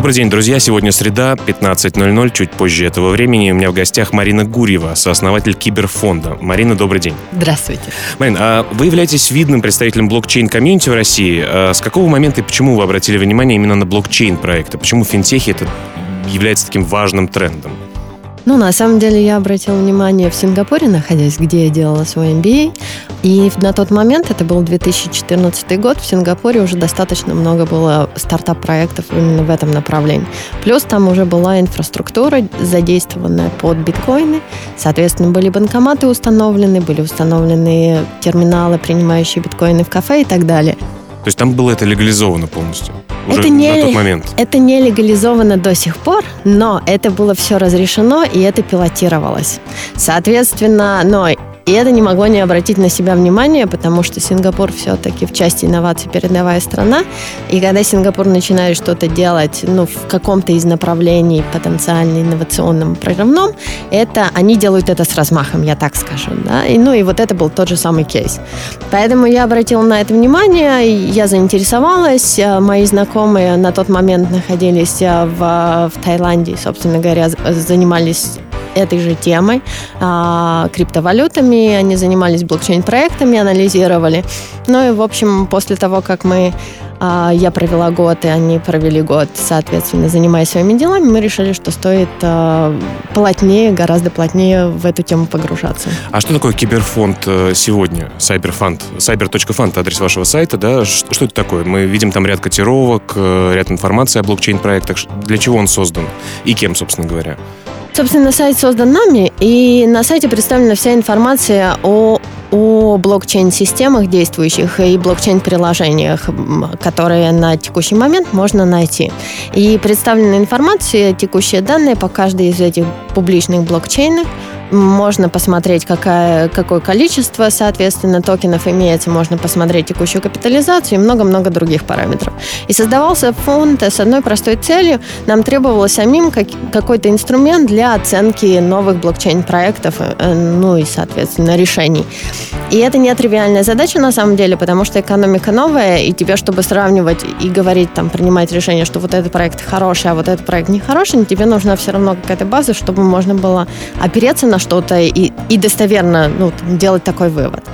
Добрый день, друзья. Сегодня среда, 15.00. Чуть позже этого времени у меня в гостях Марина Гурьева, сооснователь Киберфонда. Марина, добрый день. Здравствуйте. Марина, а вы являетесь видным представителем блокчейн-комьюнити в России. А с какого момента и почему вы обратили внимание именно на блокчейн-проекты? Почему финтехи это является таким важным трендом? Ну, на самом деле, я обратила внимание в Сингапуре, находясь, где я делала свой MBA. И на тот момент, это был 2014 год, в Сингапуре уже достаточно много было стартап-проектов именно в этом направлении. Плюс там уже была инфраструктура, задействованная под биткоины. Соответственно, были банкоматы установлены, были установлены терминалы, принимающие биткоины в кафе и так далее. То есть там было это легализовано полностью? Уже это не, на тот момент? Это не легализовано до сих пор, но это было все разрешено, и это пилотировалось. Соответственно, но и это не могло не обратить на себя внимание, потому что Сингапур все-таки в части инноваций передовая страна. И когда Сингапур начинает что-то делать ну, в каком-то из направлений потенциально инновационном, прорывном, это, они делают это с размахом, я так скажу. Да? И, ну и вот это был тот же самый кейс. Поэтому я обратила на это внимание, я заинтересовалась. Э, мои знакомые на тот момент находились э, в, в Таиланде, собственно говоря, занимались этой же темой, а, криптовалютами, они занимались блокчейн-проектами, анализировали. Ну и, в общем, после того, как мы а, я провела год, и они провели год, соответственно, занимаясь своими делами, мы решили, что стоит а, плотнее, гораздо плотнее в эту тему погружаться. А что такое киберфонд э, сегодня? Cyberfund, cyber.fund, адрес вашего сайта, да? Что это такое? Мы видим там ряд котировок, э, ряд информации о блокчейн-проектах. Для чего он создан? И кем, собственно говоря? Собственно, сайт создан нами, и на сайте представлена вся информация о, о блокчейн-системах действующих и блокчейн-приложениях, которые на текущий момент можно найти. И представлена информация, текущие данные по каждой из этих публичных блокчейнов, можно посмотреть, какая, какое количество, соответственно, токенов имеется, можно посмотреть текущую капитализацию и много-много других параметров. И создавался фонд с одной простой целью. Нам требовалось самим как, какой-то инструмент для оценки новых блокчейн-проектов, э, ну и, соответственно, решений. И это не тривиальная задача на самом деле, потому что экономика новая, и тебе, чтобы сравнивать и говорить, там, принимать решение, что вот этот проект хороший, а вот этот проект нехороший, тебе нужна все равно какая-то база, чтобы можно было опереться на что-то и, и достоверно ну, делать такой вывод.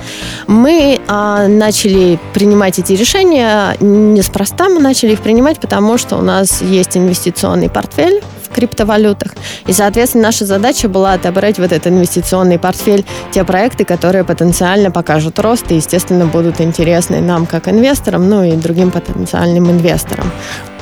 Мы а, начали принимать эти решения неспроста, мы начали их принимать, потому что у нас есть инвестиционный портфель в криптовалютах. И, соответственно, наша задача была отобрать вот этот инвестиционный портфель, те проекты, которые потенциально покажут рост и, естественно, будут интересны нам как инвесторам, ну и другим потенциальным инвесторам.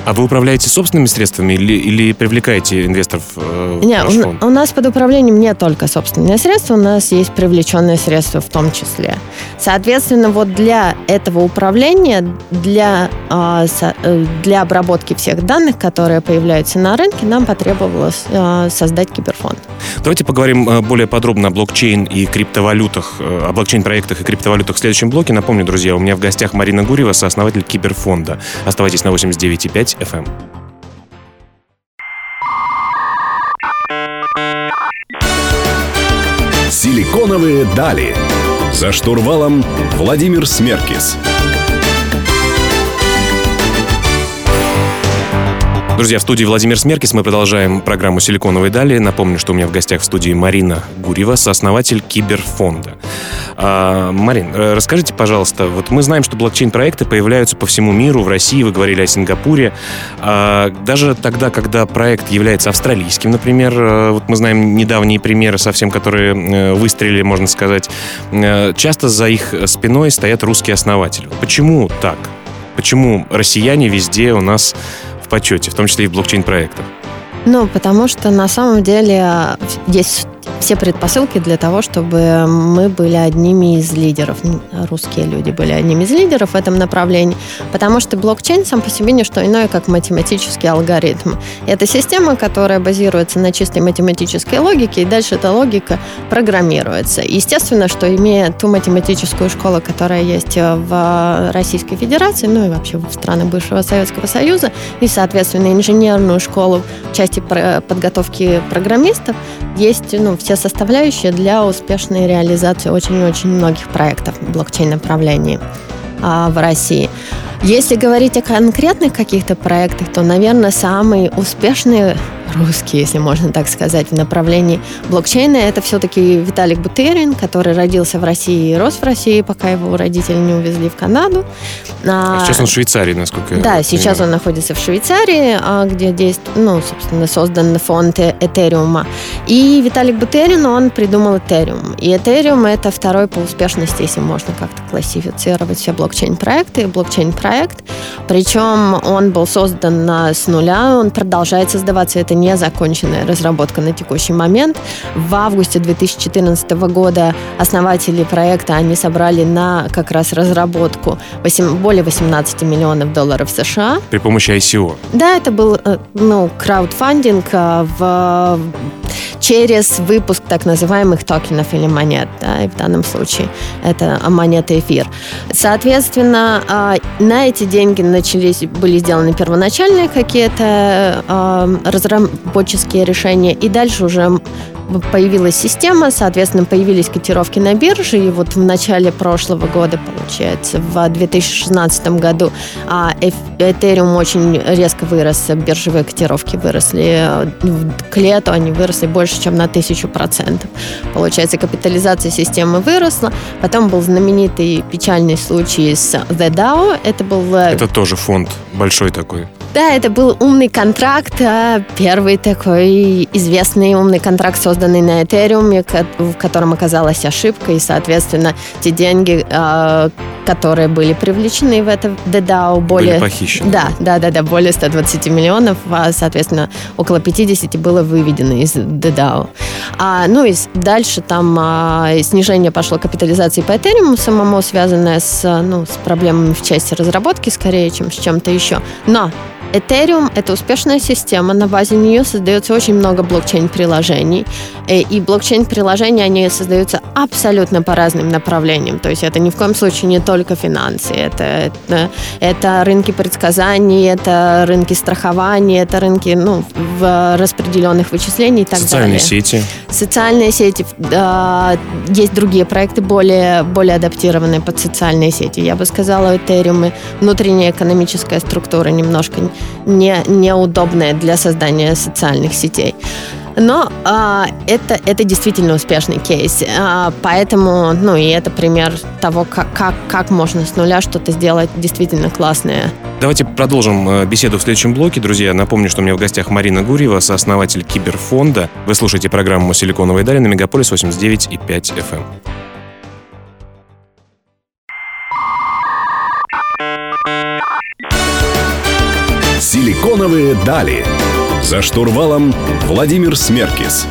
А вы управляете собственными средствами или, или привлекаете инвесторов э, Нет, у, у нас под управлением не только собственные средства, у нас есть привлеченные средства в том числе. Соответственно, вот для этого управления, для, а, э, для обработки всех данных, которые появляются на рынке, нам потребовалось э, создать киберфонд. Давайте поговорим э, более подробно о блокчейн и криптовалютах, э, о блокчейн-проектах и криптовалютах в следующем блоке. Напомню, друзья, у меня в гостях Марина Гурьева, сооснователь Киберфонда. Оставайтесь на 89,5 FM. Силиконовые дали. За штурвалом Владимир Смеркис. Друзья, в студии Владимир Смеркис. Мы продолжаем программу «Силиконовые дали». Напомню, что у меня в гостях в студии Марина Гурьева, сооснователь Киберфонда. А, Марин, э, расскажите, пожалуйста, вот мы знаем, что блокчейн-проекты появляются по всему миру, в России, вы говорили о Сингапуре. А, даже тогда, когда проект является австралийским, например, э, вот мы знаем недавние примеры совсем, которые э, выстрелили, можно сказать, часто за их спиной стоят русские основатели. Почему так? Почему россияне везде у нас почете, в том числе и в блокчейн-проектах? Ну, потому что на самом деле есть все предпосылки для того, чтобы мы были одними из лидеров, русские люди были одними из лидеров в этом направлении, потому что блокчейн сам по себе не что иное, как математический алгоритм. Это система, которая базируется на чистой математической логике, и дальше эта логика программируется. Естественно, что имея ту математическую школу, которая есть в Российской Федерации, ну и вообще в странах бывшего Советского Союза, и, соответственно, инженерную школу части подготовки программистов, есть ну, все составляющие для успешной реализации очень-очень многих проектов в блокчейн-направлении а, в России. Если говорить о конкретных каких-то проектах, то, наверное, самый успешный русский, если можно так сказать, в направлении блокчейна, это все-таки Виталик Бутерин, который родился в России и рос в России, пока его родители не увезли в Канаду. А сейчас он в Швейцарии, насколько я Да, сейчас он находится в Швейцарии, а, где действует, ну, собственно, создан фонд Этериума. И Виталик Бутерин, он придумал Этериум. И Этериум это второй по успешности, если можно как-то классифицировать все блокчейн-проекты. Блокчейн-проект, причем он был создан с нуля, он продолжает создаваться, это не законченная разработка на текущий момент. В августе 2014 года основатели проекта, они собрали на как раз разработку 8, более 18 миллионов долларов США. При помощи ICO? Да, это был э, ну, краудфандинг э, в через выпуск так называемых токенов или монет, да, и в данном случае это монета эфир. Соответственно, а, на эти деньги начались, были сделаны первоначальные какие-то а, разработческие решения, и дальше уже появилась система, соответственно, появились котировки на бирже, и вот в начале прошлого года, получается, в 2016 году а, Ethereum очень резко вырос, биржевые котировки выросли, к лету они выросли больше, чем на тысячу процентов. Получается, капитализация системы выросла, потом был знаменитый печальный случай с The DAO, это был... Э, это тоже фонд большой такой. Да, это был умный контракт, а, первый такой известный умный контракт, созданный на Ethereum, в котором оказалась ошибка, и, соответственно, те деньги, а, которые были привлечены в это DDAO, более... Были похищены. Да, да, да, да, более 120 миллионов, а, соответственно, около 50 было выведено из DDAO. А, ну и дальше там а, снижение пошло капитализации по Ethereum самому, связанное с, ну, с проблемами в части разработки, скорее, чем с чем-то еще. Но Ethereum – это успешная система, на базе нее создается очень много блокчейн-приложений. Э, и блокчейн-приложения, они создаются абсолютно по разным направлениям. То есть это ни в коем случае не только финансы, это, это, это рынки предсказаний, это рынки страхования, это рынки ну, в распределенных вычислений и так Социальные далее. сети. Социальные сети. Э, есть другие проекты, более, более адаптированные под социальные сети. Я бы сказала, Ethereum внутренняя экономическая структура немножко не, неудобная для создания социальных сетей. Но а, это, это действительно успешный кейс. А, поэтому, ну, и это пример того, как, как, как можно с нуля что-то сделать действительно классное. Давайте продолжим э, беседу в следующем блоке. Друзья, напомню, что у меня в гостях Марина Гурьева, сооснователь Киберфонда. Вы слушаете программу «Силиконовые дали» на Мегаполис 89,5 FM. «Силиконовые дали». За штурвалом Владимир Смеркис.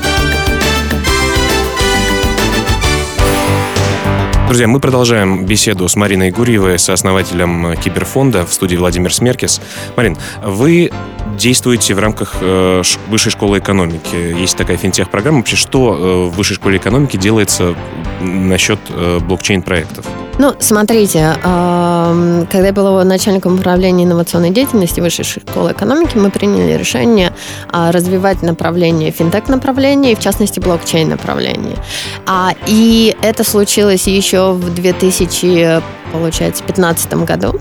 Друзья, мы продолжаем беседу с Мариной Гурьевой, сооснователем Киберфонда в студии Владимир Смеркис. Марин, вы действуете в рамках э, Высшей школы экономики. Есть такая финтех-программа. Вообще, что э, в Высшей школе экономики делается насчет э, блокчейн-проектов? Ну, смотрите, когда я была начальником управления инновационной деятельности Высшей школы экономики, мы приняли решение а, развивать направление финтех-направление, в частности, блокчейн-направление. А, и это случилось еще в 2000 получается, в 2015 году,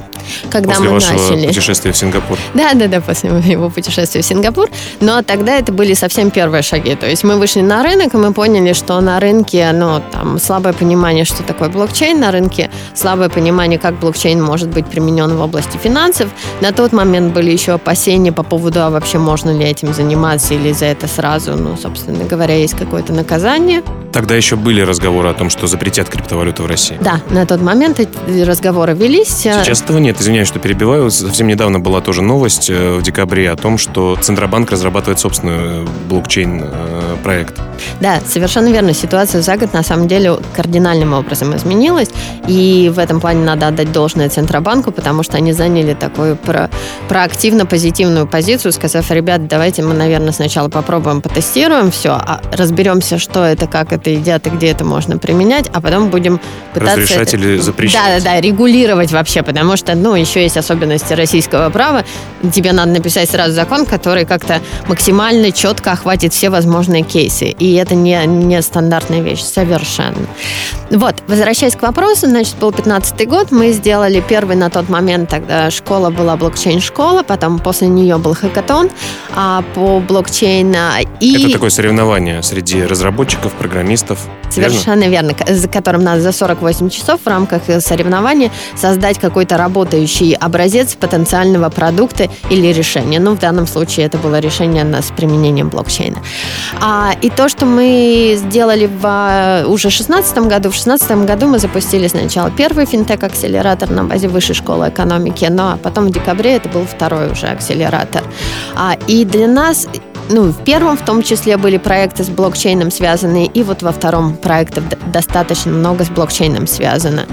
когда после мы вашего начали. путешествия в Сингапур. Да, да, да, после его путешествия в Сингапур. Но тогда это были совсем первые шаги. То есть мы вышли на рынок, и мы поняли, что на рынке, ну, там, слабое понимание, что такое блокчейн, на рынке слабое понимание, как блокчейн может быть применен в области финансов. На тот момент были еще опасения по поводу, а вообще можно ли этим заниматься или за это сразу, ну, собственно говоря, есть какое-то наказание. Тогда еще были разговоры о том, что запретят криптовалюту в России. Да, на тот момент эти разговоры велись. Сейчас этого нет. Извиняюсь, что перебиваю. Совсем недавно была тоже новость э, в декабре о том, что Центробанк разрабатывает собственную э, блокчейн э, проект. Да, совершенно верно. Ситуация за год на самом деле кардинальным образом изменилась. И в этом плане надо отдать должное Центробанку, потому что они заняли такую про, проактивно позитивную позицию, сказав, ребят, давайте мы, наверное, сначала попробуем, потестируем все, а разберемся, что это, как это едят и где это можно применять, а потом будем пытаться... Разрешать это... или запрещать. Да, да, да, регулировать вообще, потому что, ну, еще есть особенности российского права. Тебе надо написать сразу закон, который как-то максимально четко охватит все возможные кейсы. И это не, не стандартная вещь совершенно. Вот, возвращаясь к вопросу, значит, был 15 год, мы сделали первый на тот момент, тогда школа была блокчейн-школа, потом после нее был хакатон а, по блокчейна. И... Это такое соревнование среди разработчиков, программистов. Совершенно верно? верно, за которым надо за 48 часов в рамках соревнования создать какой-то работающий образец потенциального продукта или решения. Ну, в данном случае это было решение с применением блокчейна. А, и то, что мы сделали в а, уже 2016 году, в 2016 году мы запустили сначала первый финтех-акселератор на базе Высшей школы экономики, но потом в декабре это был второй уже акселератор. А, и для нас ну, в первом в том числе были проекты с блокчейном связанные, и вот во втором проектов достаточно много с блокчейном связано.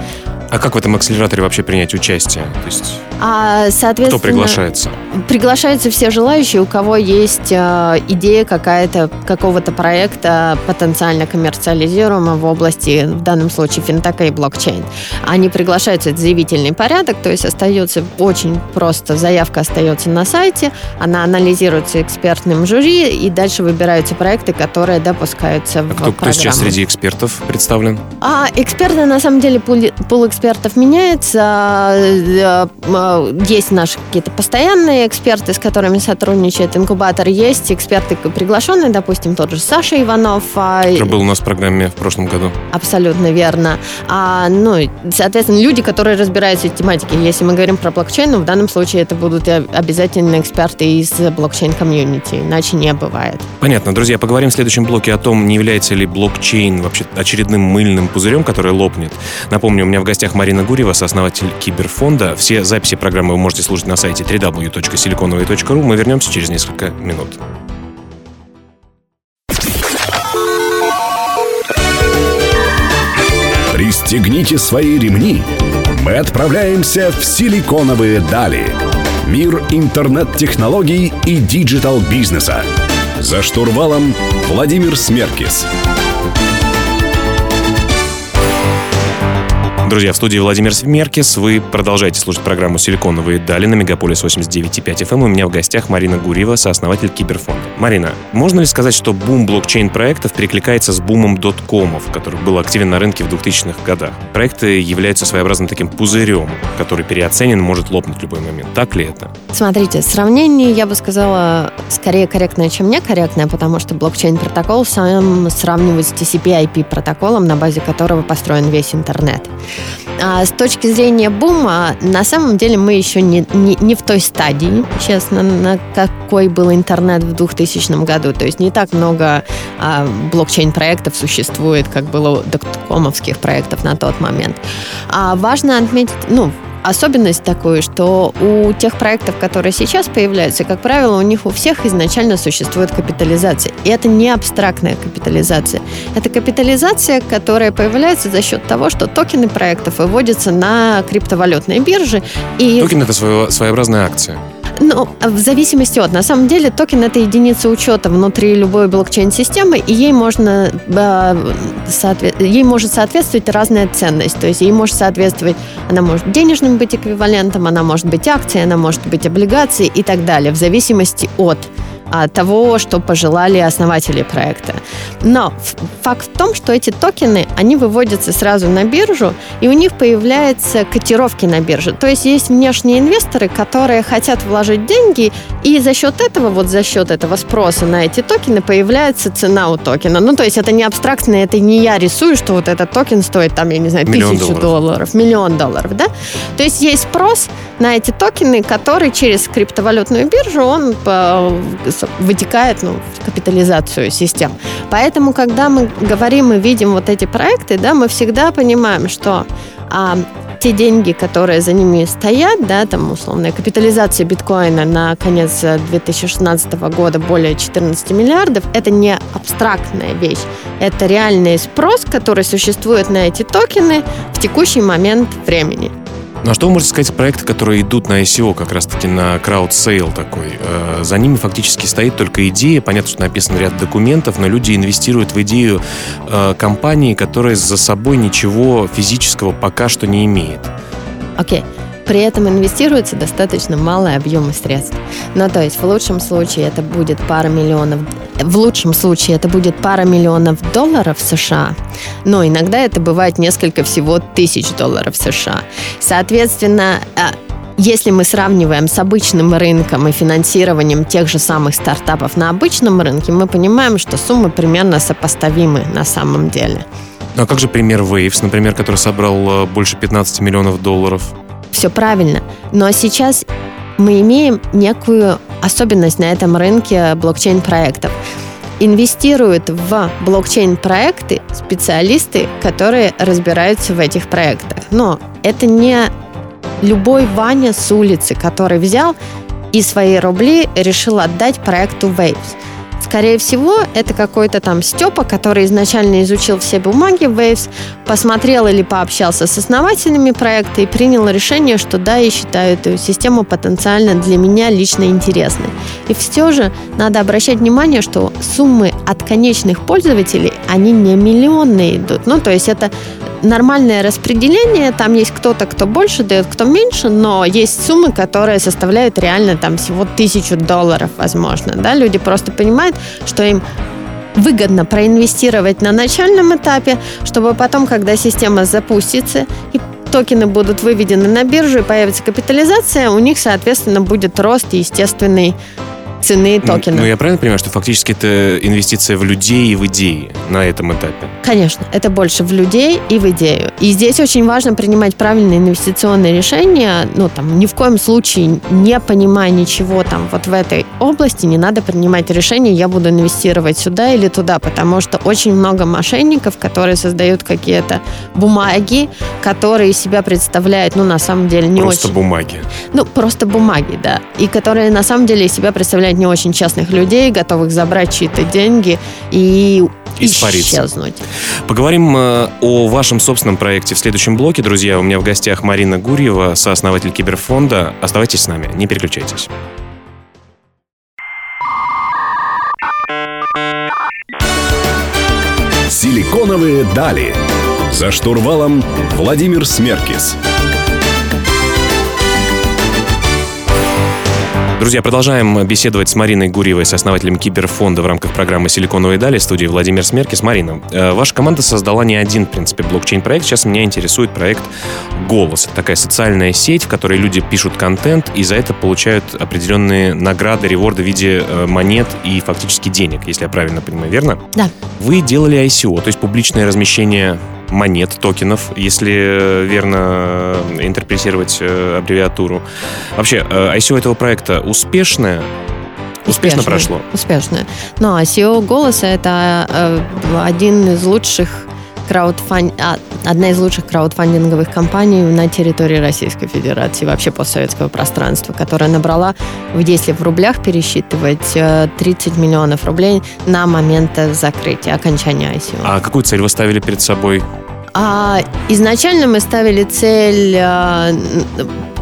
А как в этом акселераторе вообще принять участие? То есть а, соответственно, кто приглашается? Приглашаются все желающие, у кого есть э, идея какая-то какого-то проекта потенциально коммерциализируемого в области, в данном случае, финтека и блокчейн. Они приглашаются, это заявительный порядок, то есть остается очень просто, заявка остается на сайте, она анализируется экспертным жюри, и дальше выбираются проекты, которые допускаются а в кто, кто сейчас среди экспертов представлен? А, эксперты, на самом деле, пул, пул экспертов меняется. Есть наши какие-то постоянные эксперты, с которыми сотрудничает инкубатор. Есть эксперты приглашенные, допустим, тот же Саша Иванов. А, Который был у нас в программе в прошлом году. Абсолютно верно. А, ну, соответственно, люди, которые разбираются в тематике. Если мы говорим про блокчейн, ну, в данном случае это будут обязательно эксперты из блокчейн-комьюнити, иначе не бывает. Понятно. Друзья, поговорим в следующем блоке о том, не является ли блокчейн вообще очередным мыльным пузырем, который лопнет. Напомню, у меня в гостях Марина Гурьева, сооснователь Киберфонда. Все записи программы вы можете слушать на сайте www.siliconovый.ru. Мы вернемся через несколько минут. Пристегните свои ремни. Мы отправляемся в силиконовые дали. Мир интернет-технологий и digital-бизнеса. За штурвалом Владимир Смеркис. Друзья, в студии Владимир Смеркис. Вы продолжаете слушать программу «Силиконовые дали» на Мегаполис 89.5 FM. Эм. У меня в гостях Марина Гурьева, сооснователь Киберфонда. Марина, можно ли сказать, что бум блокчейн-проектов перекликается с бумом доткомов, который был активен на рынке в 2000-х годах? Проекты являются своеобразным таким пузырем, который переоценен, может лопнуть в любой момент. Так ли это? Смотрите, сравнение, я бы сказала, скорее корректное, чем некорректное, потому что блокчейн-протокол сам сравнивает с TCP-IP-протоколом, на базе которого построен весь интернет. А с точки зрения бума, на самом деле мы еще не, не, не в той стадии, честно, на какой был интернет в 2000 году. То есть не так много а, блокчейн-проектов существует, как было доткомовских проектов на тот момент. А важно отметить, ну, особенность такую, что у тех проектов, которые сейчас появляются, как правило, у них у всех изначально существует капитализация. И это не абстрактная капитализация. Это капитализация, которая появляется за счет того, что токены проектов выводятся на криптовалютные биржи. И... Токен – это своеобразная акция. Ну, в зависимости от. На самом деле, токен это единица учета внутри любой блокчейн-системы, и ей можно э, ей может соответствовать разная ценность. То есть ей может соответствовать, она может денежным быть эквивалентом, она может быть акцией, она может быть облигацией и так далее, в зависимости от того, что пожелали основатели проекта. Но факт в том, что эти токены, они выводятся сразу на биржу, и у них появляются котировки на бирже. То есть есть внешние инвесторы, которые хотят вложить деньги, и за счет этого, вот за счет этого спроса на эти токены появляется цена у токена. Ну, то есть это не абстрактно, это не я рисую, что вот этот токен стоит там, я не знаю, миллион тысячу долларов. долларов, миллион долларов, да? То есть есть спрос на эти токены, который через криптовалютную биржу, он э, вытекает ну, в капитализацию систем. Поэтому, когда мы говорим и видим вот эти проекты, да, мы всегда понимаем, что а, те деньги, которые за ними стоят, да, там условная капитализация биткоина на конец 2016 года более 14 миллиардов, это не абстрактная вещь, это реальный спрос, который существует на эти токены в текущий момент времени. Ну а что вы можете сказать проекты, которые идут на ICO, как раз-таки на crowdsale такой? Э, за ними фактически стоит только идея. Понятно, что написан ряд документов, но люди инвестируют в идею э, компании, которая за собой ничего физического пока что не имеет. Окей. Okay. При этом инвестируется достаточно малый объем средств. Ну, то есть в лучшем случае это будет пара миллионов в лучшем случае это будет пара миллионов долларов США, но иногда это бывает несколько всего тысяч долларов США. Соответственно, а, если мы сравниваем с обычным рынком и финансированием тех же самых стартапов на обычном рынке, мы понимаем, что суммы примерно сопоставимы на самом деле. Ну а как же пример Waves, например, который собрал э, больше 15 миллионов долларов? Все правильно. Но сейчас мы имеем некую особенность на этом рынке блокчейн-проектов. Инвестируют в блокчейн-проекты специалисты, которые разбираются в этих проектах. Но это не любой Ваня с улицы, который взял и свои рубли решил отдать проекту Waves. Скорее всего, это какой-то там Степа, который изначально изучил все бумаги Waves, посмотрел или пообщался с основателями проекта и принял решение, что да, я считаю эту систему потенциально для меня лично интересной. И все же надо обращать внимание, что суммы от конечных пользователей, они не миллионные идут. Ну, то есть это нормальное распределение, там есть кто-то, кто больше дает, кто меньше, но есть суммы, которые составляют реально там всего тысячу долларов, возможно, да, люди просто понимают, что им выгодно проинвестировать на начальном этапе, чтобы потом, когда система запустится и токены будут выведены на биржу и появится капитализация, у них, соответственно, будет рост естественный цены токена. Ну, я правильно понимаю, что фактически это инвестиция в людей и в идеи на этом этапе? Конечно, это больше в людей и в идею. И здесь очень важно принимать правильные инвестиционные решения. Ну, там, ни в коем случае, не понимая ничего там вот в этой области, не надо принимать решение, я буду инвестировать сюда или туда, потому что очень много мошенников, которые создают какие-то бумаги, которые себя представляют, ну, на самом деле, не просто очень... Просто бумаги. Ну, просто бумаги, да. И которые на самом деле себя представляют не очень честных людей, готовых забрать чьи-то деньги и Испариться. исчезнуть. Поговорим э, о вашем собственном проекте в следующем блоке. Друзья, у меня в гостях Марина Гурьева, сооснователь Киберфонда. Оставайтесь с нами, не переключайтесь. Силиконовые дали. За штурвалом Владимир Смеркис. Друзья, продолжаем беседовать с Мариной Гурьевой, с основателем Киберфонда в рамках программы «Силиконовые дали» студии Владимир Смеркис. Марина, э, ваша команда создала не один, в принципе, блокчейн-проект. Сейчас меня интересует проект «Голос». Это такая социальная сеть, в которой люди пишут контент и за это получают определенные награды, реворды в виде э, монет и фактически денег, если я правильно понимаю, верно? Да. Вы делали ICO, то есть публичное размещение монет, токенов, если э, верно э, интерпретировать э, аббревиатуру. Вообще, ICO этого проекта успешное? Успешно, прошло? Успешно. Но ICO голоса это один из лучших краудфанд... А, одна из лучших краудфандинговых компаний на территории Российской Федерации, вообще постсоветского пространства, которая набрала, если в рублях пересчитывать, 30 миллионов рублей на момент закрытия, окончания ICO. А какую цель вы ставили перед собой? А, изначально мы ставили цель а,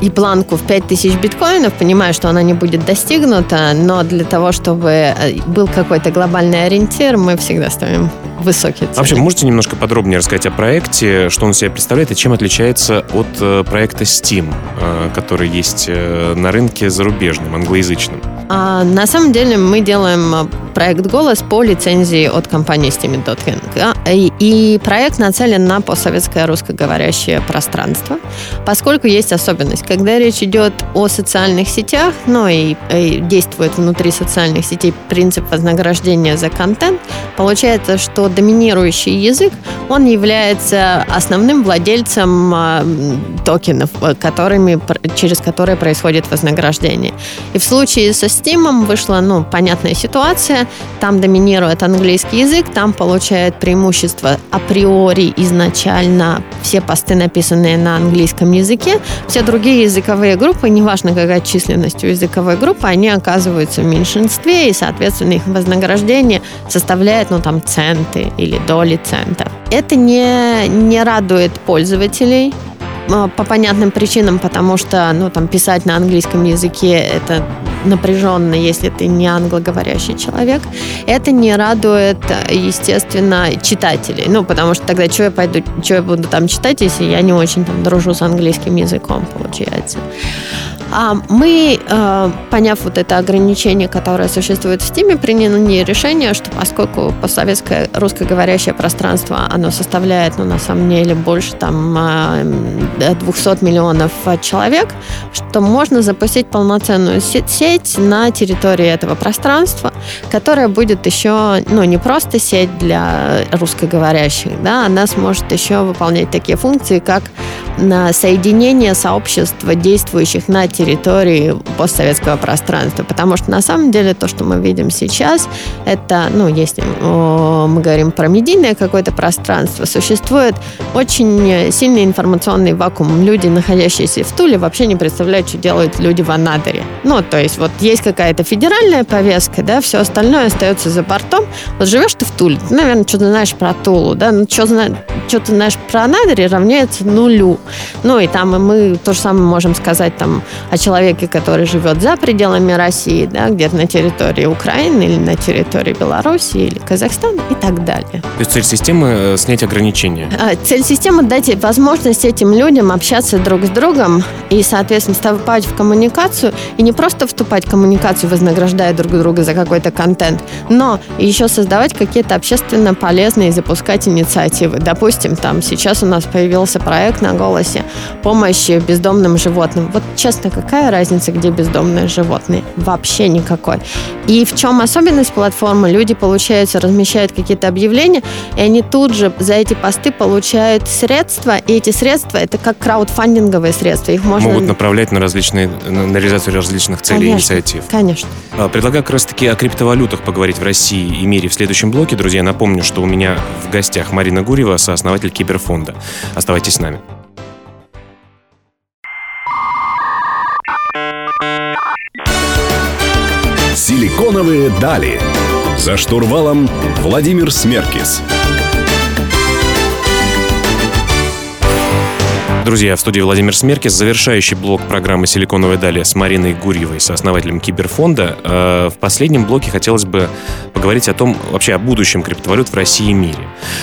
и планку в 5000 биткоинов, понимая, что она не будет достигнута, но для того, чтобы э, был какой-то глобальный ориентир, мы всегда ставим высокие цели. Вообще, можете немножко подробнее рассказать о проекте, что он себя представляет и чем отличается от э, проекта Steam, э, который есть на рынке зарубежном, англоязычном? А, на самом деле мы делаем э, проект «Голос» по лицензии от компании Steam.king. И, и проект нацелен на постсоветское русскоговорящее пространство, поскольку есть особенность когда речь идет о социальных сетях, ну и, и действует внутри социальных сетей принцип вознаграждения за контент, получается, что доминирующий язык, он является основным владельцем э, токенов, которыми, через которые происходит вознаграждение. И в случае со Steam вышла, ну, понятная ситуация. Там доминирует английский язык, там получает преимущество априори изначально все посты, написанные на английском языке. Все другие языковые группы, неважно какая численность у языковой группы, они оказываются в меньшинстве, и, соответственно, их вознаграждение составляет, ну, там, центы или доли центов. Это не, не радует пользователей, а, по понятным причинам, потому что, ну, там, писать на английском языке это напряженно, если ты не англоговорящий человек. Это не радует, естественно, читателей. Ну, потому что тогда что я пойду, что я буду там читать, если я не очень там дружу с английским языком, получается. А мы, э, поняв вот это ограничение, которое существует в Steam, приняли решение, что поскольку постсоветское русскоговорящее пространство, оно составляет, ну, на самом деле, больше там 200 э, миллионов человек, что можно запустить полноценную сеть на территории этого пространства, которая будет еще, ну, не просто сеть для русскоговорящих, да, она сможет еще выполнять такие функции, как соединение сообщества, действующих на территории постсоветского пространства. Потому что на самом деле то, что мы видим сейчас, это, ну, если мы говорим про медийное какое-то пространство, существует очень сильный информационный вакуум. Люди, находящиеся в Туле, вообще не представляют, что делают люди в Анадыре. Ну, то есть вот есть какая-то федеральная повестка, да, все остальное остается за бортом. Вот живешь ты в Туле, ты, наверное, что-то знаешь про Тулу, да, ну, что, что ты знаешь про Анадыре равняется нулю. Ну, и там и мы то же самое можем сказать там о человеке, который живет за пределами России, да, где-то на территории Украины или на территории Беларуси или Казахстана и так далее. То есть цель системы э, снять ограничения? А, цель системы дать возможность этим людям общаться друг с другом и, соответственно, вступать в коммуникацию и не просто вступать в коммуникацию, вознаграждая друг друга за какой-то контент, но еще создавать какие-то общественно полезные, запускать инициативы. Допустим, там сейчас у нас появился проект на голосе помощи бездомным животным. Вот честно, какая разница, где бездомные животные? Вообще никакой. И в чем особенность платформы? Люди, получается, размещают какие-то объявления, и они тут же за эти посты получают средства, и эти средства это как краудфандинговые средства. Их можно... Могут направлять на различные, на реализацию различных целей конечно, и инициатив. Конечно. А, предлагаю как раз-таки о криптовалютах поговорить в России и мире в следующем блоке. Друзья, напомню, что у меня в гостях Марина Гурьева, сооснователь Киберфонда. Оставайтесь с нами. Силиконовые дали. За штурвалом Владимир Смеркис. Друзья, в студии Владимир Смеркис, завершающий блок программы «Силиконовая далее» с Мариной Гурьевой, сооснователем Киберфонда. Э, в последнем блоке хотелось бы поговорить о том, вообще о будущем криптовалют в России и мире.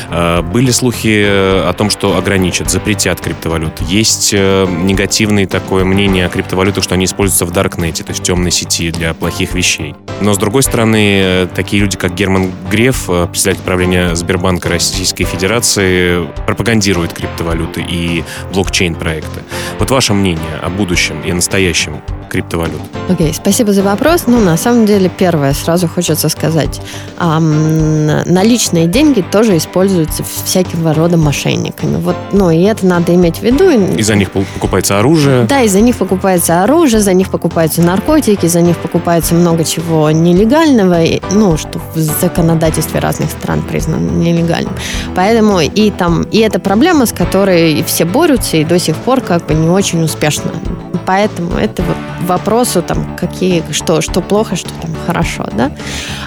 Э, были слухи о том, что ограничат, запретят криптовалют. Есть э, негативное такое мнение о криптовалютах, что они используются в Даркнете, то есть в темной сети для плохих вещей. Но, с другой стороны, такие люди, как Герман Греф, председатель правления Сбербанка Российской Федерации, пропагандируют криптовалюты и блокчейн блокчейн-проекты. Вот ваше мнение о будущем и настоящем криптовалют? Окей, okay, спасибо за вопрос. Ну, на самом деле, первое, сразу хочется сказать, эм, наличные деньги тоже используются всякого рода мошенниками. Вот, ну, и это надо иметь в виду. И за них покупается оружие. Да, и за них покупается оружие, за них покупаются наркотики, за них покупается много чего нелегального, ну, что в законодательстве разных стран признано нелегальным. Поэтому и там, и это проблема, с которой все борются, и до сих пор как бы не очень успешно. Поэтому это вот вопросу, там, какие, что, что плохо, что там хорошо, да.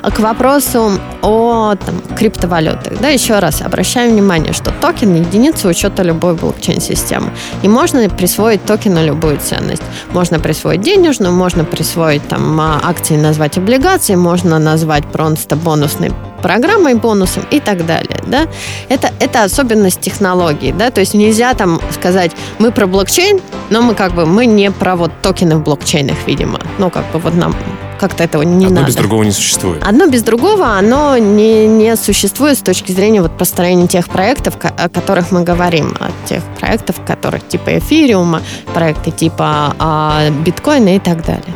А к вопросу о там, криптовалютах, да, еще раз обращаю внимание, что токен – единица учета любой блокчейн-системы. И можно присвоить токену любую ценность. Можно присвоить денежную, можно присвоить там акции, назвать облигации, можно назвать просто бонусной программой, бонусом и так далее, да. Это, это особенность технологии, да, то есть нельзя там сказать, мы про блокчейн, но мы как бы, мы не про вот токены в блокчейнах, видимо. Ну, как бы вот нам как-то этого не Одно надо. без другого не существует. Одно без другого, оно не, не существует с точки зрения вот построения тех проектов, о которых мы говорим, о тех проектов, которых типа эфириума, проекты типа а, биткоина и так далее.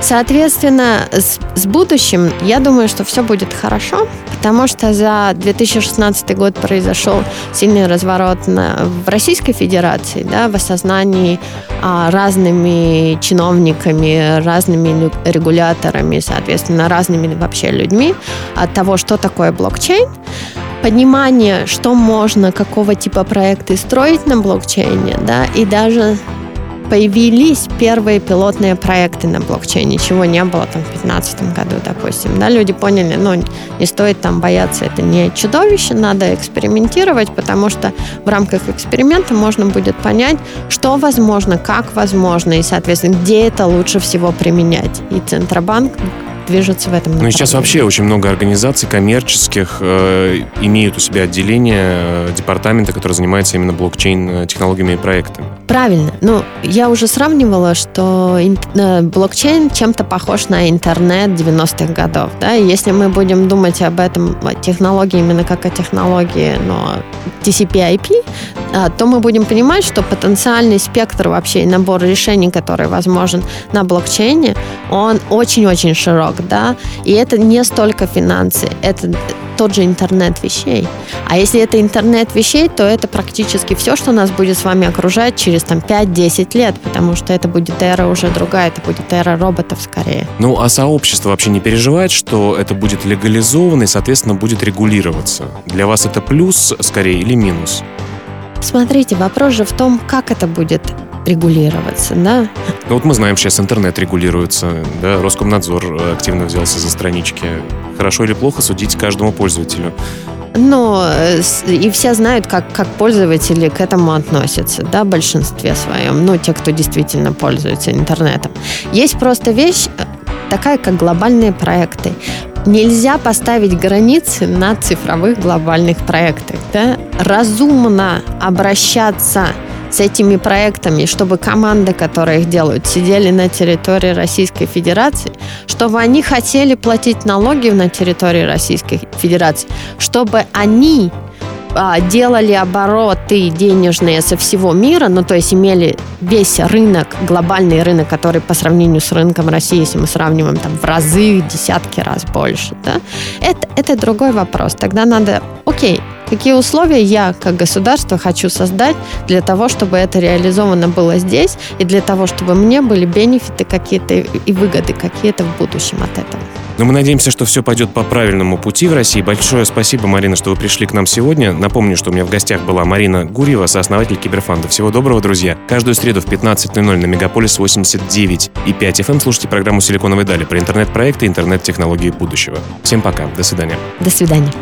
Соответственно, с, с будущим, я думаю, что все будет хорошо, потому что за 2016 год произошел сильный разворот на, в Российской Федерации, да, в осознании а, разными чиновниками, разными регуляторами, соответственно, разными вообще людьми от того, что такое блокчейн понимание, что можно, какого типа проекты строить на блокчейне, да, и даже появились первые пилотные проекты на блокчейне, чего не было там в 2015 году, допустим. Да, люди поняли, ну, не стоит там бояться, это не чудовище, надо экспериментировать, потому что в рамках эксперимента можно будет понять, что возможно, как возможно, и, соответственно, где это лучше всего применять. И Центробанк движется в этом направлении. Ну сейчас вообще очень много организаций коммерческих э, имеют у себя отделение, э, департамента, который занимается именно блокчейн-технологиями э, и проектами. Правильно. Ну, я уже сравнивала, что э, блокчейн чем-то похож на интернет 90-х годов. Да? Если мы будем думать об этом, о технологии именно как о технологии, но TCP-IP, то мы будем понимать, что потенциальный спектр вообще и набор решений, который возможен на блокчейне, он очень-очень широк да, и это не столько финансы, это тот же интернет вещей. А если это интернет вещей, то это практически все, что нас будет с вами окружать через там 5-10 лет, потому что это будет эра уже другая, это будет эра роботов скорее. Ну, а сообщество вообще не переживает, что это будет легализовано и, соответственно, будет регулироваться? Для вас это плюс скорее или минус? Смотрите, вопрос же в том, как это будет регулироваться, да? Ну вот мы знаем, сейчас интернет регулируется, да, Роскомнадзор э, активно взялся за странички. Хорошо или плохо судить каждому пользователю. Но э, и все знают, как, как пользователи к этому относятся, да, в большинстве своем, ну, те, кто действительно пользуется интернетом. Есть просто вещь, э, такая, как глобальные проекты. Нельзя поставить границы на цифровых глобальных проектах. Да? Разумно обращаться с этими проектами, чтобы команды, которые их делают, сидели на территории Российской Федерации, чтобы они хотели платить налоги на территории Российской Федерации, чтобы они а, делали обороты денежные со всего мира, ну то есть имели весь рынок, глобальный рынок, который по сравнению с рынком России, если мы сравниваем там в разы, десятки раз больше, да, это, это другой вопрос. Тогда надо, окей, какие условия я как государство хочу создать для того, чтобы это реализовано было здесь, и для того, чтобы мне были бенефиты какие-то и выгоды какие-то в будущем от этого. Но мы надеемся, что все пойдет по правильному пути в России. Большое спасибо, Марина, что вы пришли к нам сегодня. Напомню, что у меня в гостях была Марина Гурьева, сооснователь Киберфанда. Всего доброго, друзья. Каждую среду в 15.00 на Мегаполис 89 и 5 FM эм слушайте программу «Силиконовые дали» про интернет-проекты и интернет-технологии будущего. Всем пока. До свидания. До свидания.